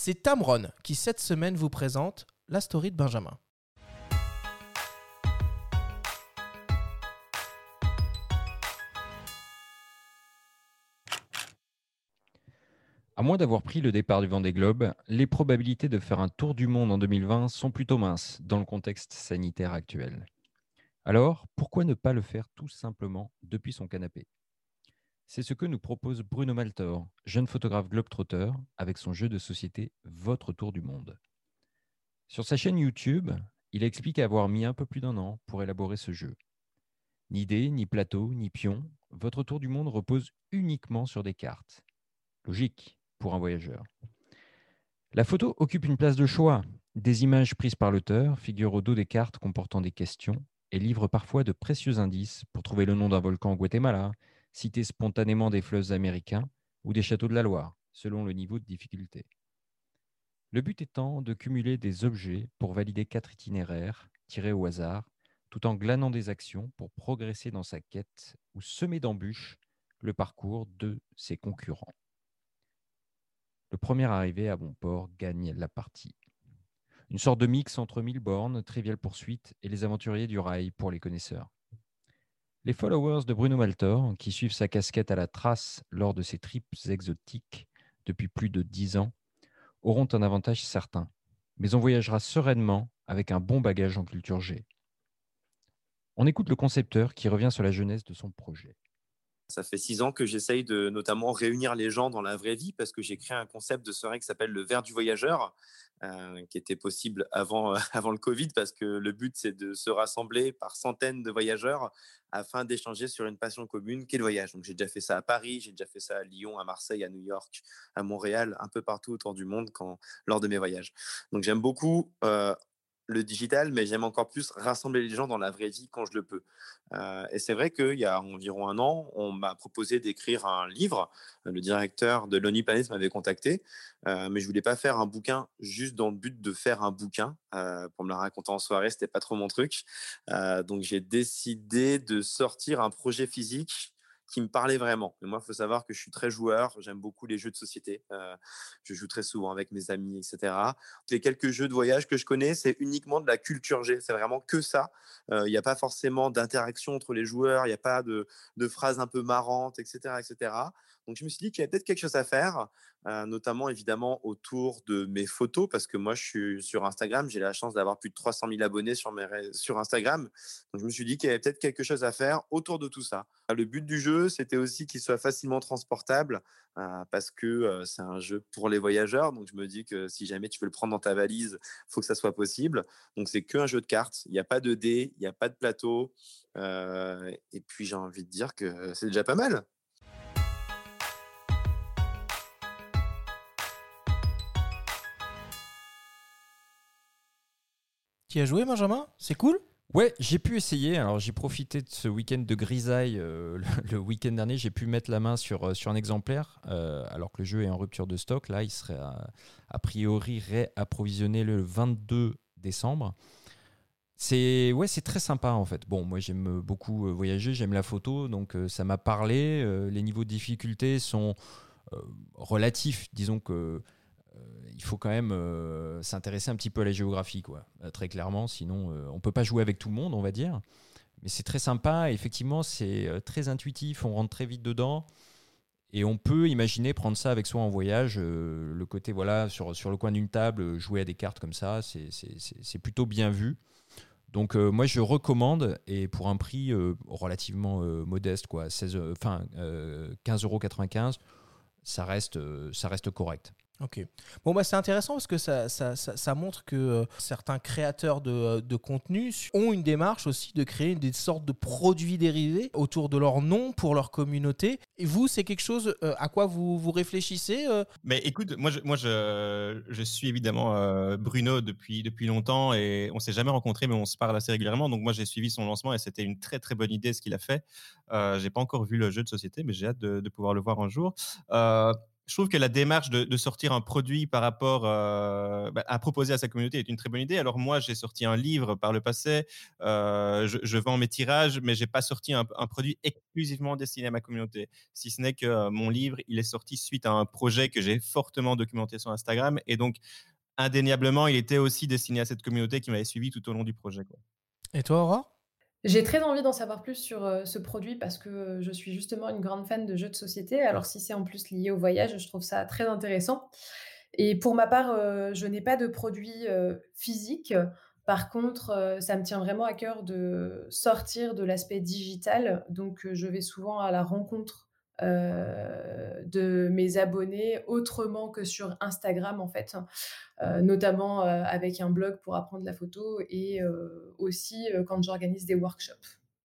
C'est Tamron qui cette semaine vous présente la story de Benjamin. À moins d'avoir pris le départ du Vendée Globe, les probabilités de faire un tour du monde en 2020 sont plutôt minces dans le contexte sanitaire actuel. Alors, pourquoi ne pas le faire tout simplement depuis son canapé? C'est ce que nous propose Bruno Maltor, jeune photographe globetrotter, avec son jeu de société Votre Tour du Monde. Sur sa chaîne YouTube, il explique avoir mis un peu plus d'un an pour élaborer ce jeu. Ni dés, ni plateau, ni pion, Votre Tour du Monde repose uniquement sur des cartes. Logique, pour un voyageur. La photo occupe une place de choix. Des images prises par l'auteur figurent au dos des cartes comportant des questions et livrent parfois de précieux indices pour trouver le nom d'un volcan au Guatemala, citer spontanément des fleuves américains ou des châteaux de la Loire, selon le niveau de difficulté. Le but étant de cumuler des objets pour valider quatre itinéraires tirés au hasard, tout en glanant des actions pour progresser dans sa quête ou semer d'embûches le parcours de ses concurrents. Le premier arrivé à bon port gagne la partie. Une sorte de mix entre mille bornes, Trivial Poursuite et les aventuriers du rail pour les connaisseurs. Les followers de Bruno Maltor, qui suivent sa casquette à la trace lors de ses trips exotiques depuis plus de dix ans, auront un avantage certain, mais on voyagera sereinement avec un bon bagage en culture G. On écoute le concepteur qui revient sur la jeunesse de son projet. Ça fait six ans que j'essaye de notamment réunir les gens dans la vraie vie parce que j'ai créé un concept de soirée qui s'appelle le verre du voyageur, euh, qui était possible avant, avant le Covid parce que le but c'est de se rassembler par centaines de voyageurs afin d'échanger sur une passion commune qu'est le voyage. Donc j'ai déjà fait ça à Paris, j'ai déjà fait ça à Lyon, à Marseille, à New York, à Montréal, un peu partout autour du monde lors de mes voyages. Donc j'aime beaucoup euh, le digital, mais j'aime encore plus rassembler les gens dans la vraie vie quand je le peux. Euh, et c'est vrai qu'il y a environ un an, on m'a proposé d'écrire un livre. Le directeur de Lonely Planet m'avait contacté, euh, mais je voulais pas faire un bouquin juste dans le but de faire un bouquin. Euh, pour me la raconter en soirée, c'était pas trop mon truc. donc j'ai décidé de sortir un projet physique qui me parlait vraiment. Mais moi, il faut savoir que je suis très joueur, j'aime beaucoup les jeux de société. Euh, je joue très souvent avec mes amis, etc. Les quelques jeux de voyage que je connais, c'est uniquement de la culture G. C'est vraiment que ça. Euh, il n'y a pas forcément d'interaction entre les joueurs, il n'y a pas de, phrases un peu marrantes, etc., etc. Donc, je me suis dit qu'il y avait peut-être quelque chose à faire, euh, notamment évidemment autour de mes photos, parce que moi, je suis sur Instagram, j'ai la chance d'avoir plus de 300 000 abonnés sur, sur Instagram. Donc, je me suis dit qu'il y avait peut-être quelque chose à faire autour de tout ça. Le but du jeu, c'était aussi qu'il soit facilement transportable euh, parce que c'est un jeu pour les voyageurs. Donc, je me dis que si jamais tu veux le prendre dans ta valise, faut que ça soit possible. Donc, c'est qu'un jeu de cartes. Il n'y a pas de dés, il n'y a pas de plateau. Et puis, j'ai envie de dire que c'est déjà pas mal. Tu as joué, Benjamin? C'est cool? Ouais, j'ai pu essayer. Alors j'ai profité de ce week-end de grisaille. Euh, le, week-end dernier, j'ai pu mettre la main sur, euh, sur un exemplaire, euh, alors que le jeu est en rupture de stock. Là, il serait a, priori réapprovisionné le 22 décembre. C'est ouais, c'est très sympa en fait. Bon, moi j'aime beaucoup voyager, j'aime la photo, donc ça m'a parlé. les niveaux de difficulté sont relatifs, disons que il faut quand même euh, s'intéresser un petit peu à la géographie, quoi, euh, très clairement. Sinon, on peut pas jouer avec tout le monde, on va dire. Mais c'est très sympa. Effectivement, c'est très intuitif. On rentre très vite dedans. Et on peut imaginer prendre ça avec soi en voyage. le côté, voilà, sur, sur le coin d'une table, jouer à des cartes comme ça, c'est plutôt bien vu. Donc moi je recommande et pour un prix relativement modeste quoi, 16, enfin 15,95 ça reste ça reste correct. Ok. Bon, bah, c'est intéressant parce que ça, ça, ça, montre que euh, certains créateurs de, de, contenu ont une démarche aussi de créer des sortes de produits dérivés autour de leur nom pour leur communauté. Et vous, c'est quelque chose euh, à quoi vous, vous réfléchissez euh? Mais écoute, moi, je, moi je, suis évidemment Bruno depuis, depuis longtemps et on s'est jamais rencontrés, mais on se parle assez régulièrement. Donc, moi, j'ai suivi son lancement et c'était une très, très bonne idée ce qu'il a fait. j'ai pas encore vu le jeu de société, mais j'ai hâte de, pouvoir le voir un jour je trouve que la démarche de, sortir un produit par rapport euh, bah, à proposer à sa communauté est une très bonne idée. Alors moi, j'ai sorti un livre par le passé, euh, je, vends mes tirages, mais j'ai pas sorti un, produit exclusivement destiné à ma communauté. Si ce n'est que euh, mon livre, il est sorti suite à un projet que j'ai fortement documenté sur Instagram, et donc indéniablement, il était aussi destiné à cette communauté qui m'avait suivi tout au long du projet. Et toi, Aurore? J'ai très envie d'en savoir plus sur euh, ce produit parce que je suis justement une grande fan de jeux de société. Alors si c'est en plus lié au voyage, je trouve ça très intéressant. Et pour ma part, euh, je n'ai pas de produit euh, physique. Par contre, ça me tient vraiment à cœur de sortir de l'aspect digital. Donc je vais souvent à la rencontre euh, de mes abonnés autrement que sur Instagram en fait, euh, notamment euh, avec un blog pour apprendre la photo et aussi quand j'organise des workshops.